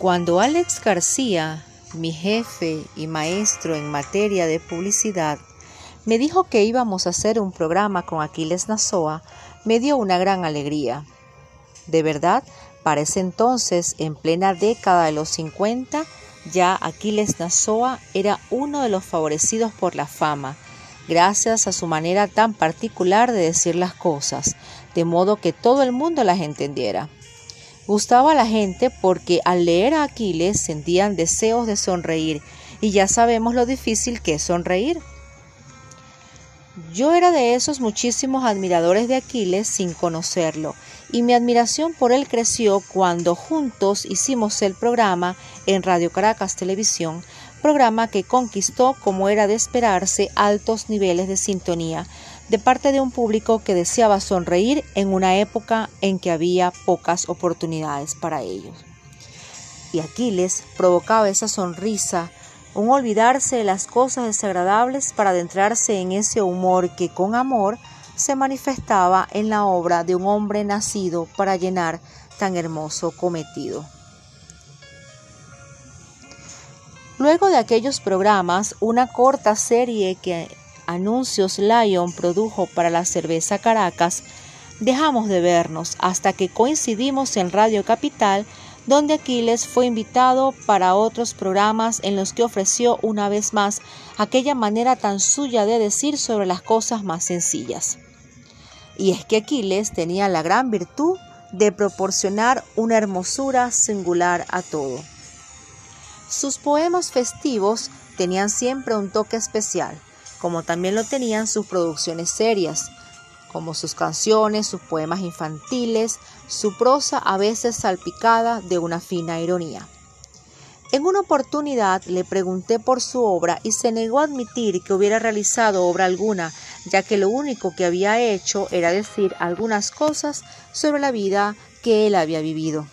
Cuando Alex García, mi jefe y maestro en materia de publicidad, me dijo que íbamos a hacer un programa con Aquiles Nazoa, me dio una gran alegría. De verdad, para ese entonces, en plena década de los 50, ya Aquiles Nazoa era uno de los favorecidos por la fama, gracias a su manera tan particular de decir las cosas, de modo que todo el mundo las entendiera. Gustaba a la gente porque al leer a Aquiles sentían deseos de sonreír y ya sabemos lo difícil que es sonreír. Yo era de esos muchísimos admiradores de Aquiles sin conocerlo, y mi admiración por él creció cuando juntos hicimos el programa en Radio Caracas Televisión, programa que conquistó, como era de esperarse, altos niveles de sintonía, de parte de un público que deseaba sonreír en una época en que había pocas oportunidades para ellos. Y Aquiles provocaba esa sonrisa, un olvidarse de las cosas desagradables para adentrarse en ese humor que con amor se manifestaba en la obra de un hombre nacido para llenar tan hermoso cometido. Luego de aquellos programas, una corta serie que anuncios Lion produjo para la cerveza Caracas, dejamos de vernos hasta que coincidimos en Radio Capital, donde Aquiles fue invitado para otros programas en los que ofreció una vez más aquella manera tan suya de decir sobre las cosas más sencillas. Y es que Aquiles tenía la gran virtud de proporcionar una hermosura singular a todo. Sus poemas festivos tenían siempre un toque especial, como también lo tenían sus producciones serias, como sus canciones, sus poemas infantiles, su prosa a veces salpicada de una fina ironía. En una oportunidad le pregunté por su obra y se negó a admitir que hubiera realizado obra alguna, ya que lo único que había hecho era decir algunas cosas sobre la vida que él había vivido.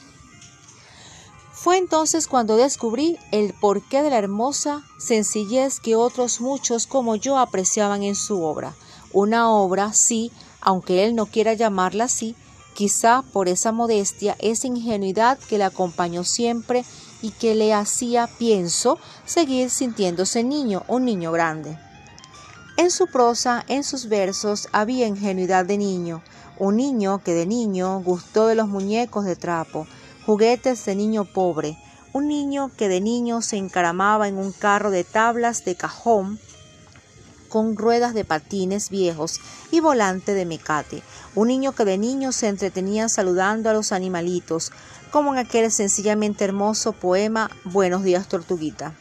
Fue entonces cuando descubrí el porqué de la hermosa sencillez que otros muchos como yo apreciaban en su obra. Una obra, sí, aunque él no quiera llamarla así, quizá por esa modestia, esa ingenuidad que le acompañó siempre y que le hacía, pienso, seguir sintiéndose niño, un niño grande. En su prosa, en sus versos, había ingenuidad de niño, un niño que de niño gustó de los muñecos de trapo, juguetes de niño pobre, un niño que de niño se encaramaba en un carro de tablas de cajón con ruedas de patines viejos y volante de mecate, un niño que de niño se entretenía saludando a los animalitos, como en aquel sencillamente hermoso poema Buenos días Tortuguita,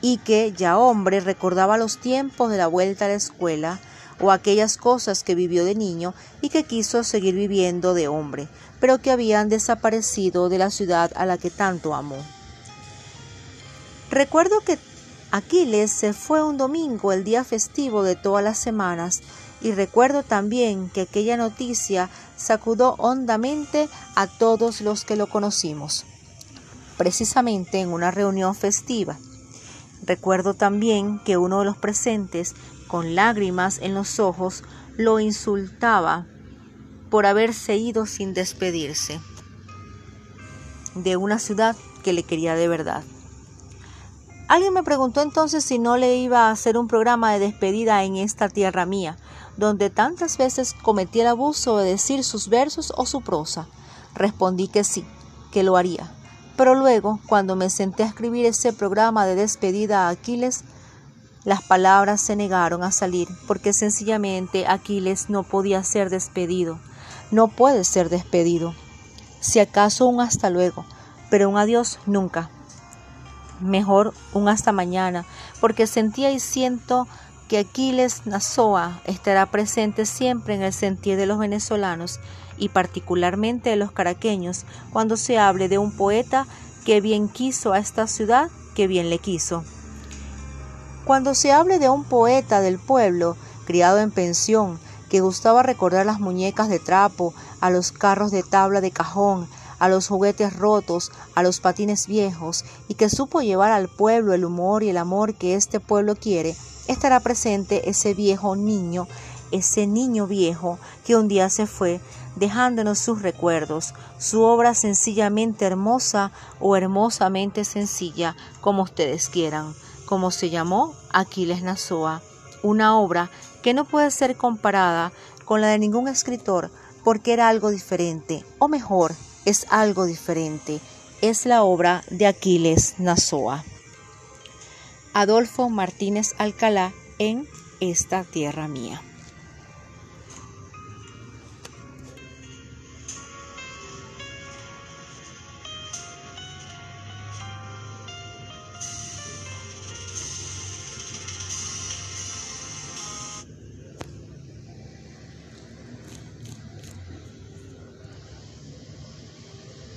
y que, ya hombre, recordaba los tiempos de la vuelta a la escuela, o aquellas cosas que vivió de niño y que quiso seguir viviendo de hombre, pero que habían desaparecido de la ciudad a la que tanto amó. Recuerdo que Aquiles se fue un domingo, el día festivo de todas las semanas, y recuerdo también que aquella noticia sacudó hondamente a todos los que lo conocimos, precisamente en una reunión festiva. Recuerdo también que uno de los presentes con lágrimas en los ojos, lo insultaba por haberse ido sin despedirse de una ciudad que le quería de verdad. Alguien me preguntó entonces si no le iba a hacer un programa de despedida en esta tierra mía, donde tantas veces cometí el abuso de decir sus versos o su prosa. Respondí que sí, que lo haría. Pero luego, cuando me senté a escribir ese programa de despedida a Aquiles, las palabras se negaron a salir porque sencillamente Aquiles no podía ser despedido. No puede ser despedido. Si acaso un hasta luego, pero un adiós nunca. Mejor un hasta mañana, porque sentía y siento que Aquiles Nazoa estará presente siempre en el sentir de los venezolanos y particularmente de los caraqueños cuando se hable de un poeta que bien quiso a esta ciudad, que bien le quiso. Cuando se hable de un poeta del pueblo, criado en pensión, que gustaba recordar las muñecas de trapo, a los carros de tabla de cajón, a los juguetes rotos, a los patines viejos, y que supo llevar al pueblo el humor y el amor que este pueblo quiere, estará presente ese viejo niño ese niño viejo que un día se fue, dejándonos sus recuerdos, su obra sencillamente hermosa o hermosamente sencilla, como ustedes quieran, como se llamó Aquiles Nazoa, una obra que no puede ser comparada con la de ningún escritor porque era algo diferente, o mejor, es algo diferente, es la obra de Aquiles Nazoa. Adolfo Martínez Alcalá en Esta Tierra Mía.